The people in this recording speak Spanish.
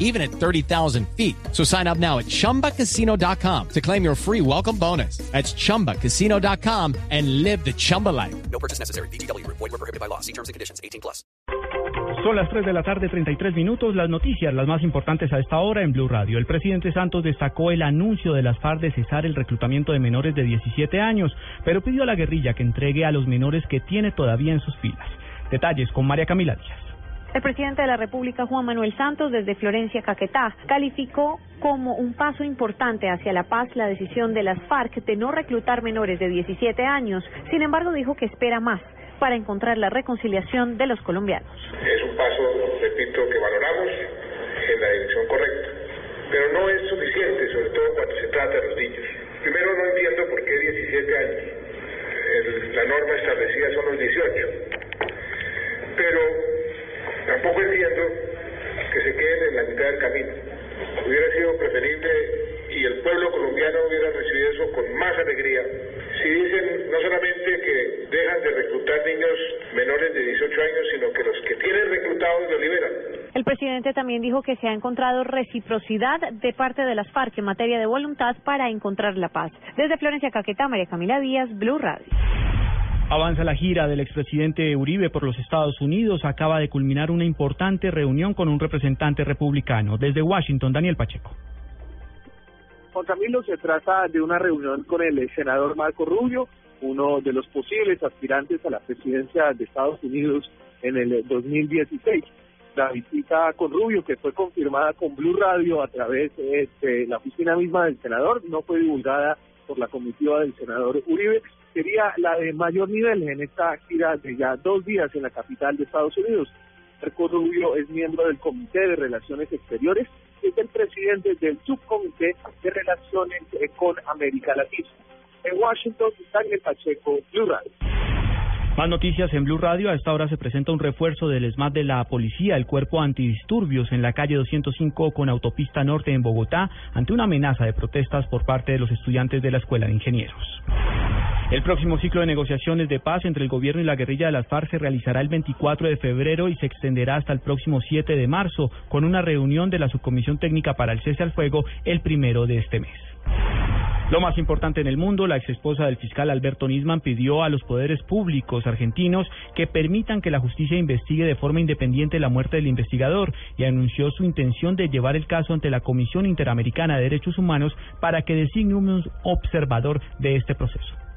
even at 30,000 feet. So sign up now at chumbacasino.com to claim your free welcome bonus. That's chumbacasino.com and live the Chumba life. No purchase necessary. BGW. Void were prohibited by law. See terms and conditions. 18 plus. Son las 3 de la tarde, 33 minutos. Las noticias, las más importantes a esta hora en Blue Radio. El presidente Santos destacó el anuncio de las FARC de cesar el reclutamiento de menores de 17 años, pero pidió a la guerrilla que entregue a los menores que tiene todavía en sus filas. Detalles con María Camila Díaz. El presidente de la República, Juan Manuel Santos, desde Florencia, Caquetá, calificó como un paso importante hacia la paz la decisión de las FARC de no reclutar menores de 17 años. Sin embargo, dijo que espera más para encontrar la reconciliación de los colombianos. Es un paso, repito, que valoramos en la dirección correcta, pero no es suficiente, sobre todo cuando se trata de los niños. Primero, no entiendo por qué 17 años. La norma establecida son los 18. Pero tampoco entiendo que se queden en la mitad del camino. Hubiera sido preferible y el pueblo colombiano hubiera recibido eso con más alegría. Si dicen no solamente que dejan de reclutar niños menores de 18 años, sino que los que tienen reclutados los liberan. El presidente también dijo que se ha encontrado reciprocidad de parte de las FARC en materia de voluntad para encontrar la paz. Desde Florencia, Caquetá, María Camila Díaz, Blue Radio. Avanza la gira del expresidente Uribe por los Estados Unidos. Acaba de culminar una importante reunión con un representante republicano. Desde Washington, Daniel Pacheco. Juan Camilo, se trata de una reunión con el senador Marco Rubio, uno de los posibles aspirantes a la presidencia de Estados Unidos en el 2016. La visita con Rubio, que fue confirmada con Blue Radio a través de la oficina misma del senador, no fue divulgada por la comitiva del senador Uribe, sería la de mayor nivel en esta gira de ya dos días en la capital de Estados Unidos. Marco Rubio es miembro del Comité de Relaciones Exteriores y es el presidente del Subcomité de Relaciones eh, con América Latina. En Washington, Daniel Pacheco, Blue Radio. Más noticias en Blue Radio. A esta hora se presenta un refuerzo del SMAT de la policía, el cuerpo antidisturbios en la calle 205 con autopista norte en Bogotá, ante una amenaza de protestas por parte de los estudiantes de la Escuela de Ingenieros. El próximo ciclo de negociaciones de paz entre el gobierno y la guerrilla de las FARC se realizará el 24 de febrero y se extenderá hasta el próximo 7 de marzo, con una reunión de la Subcomisión Técnica para el Cese al Fuego el primero de este mes. Lo más importante en el mundo, la exesposa del fiscal Alberto Nisman pidió a los poderes públicos argentinos que permitan que la justicia investigue de forma independiente la muerte del investigador y anunció su intención de llevar el caso ante la Comisión Interamericana de Derechos Humanos para que designe un observador de este proceso.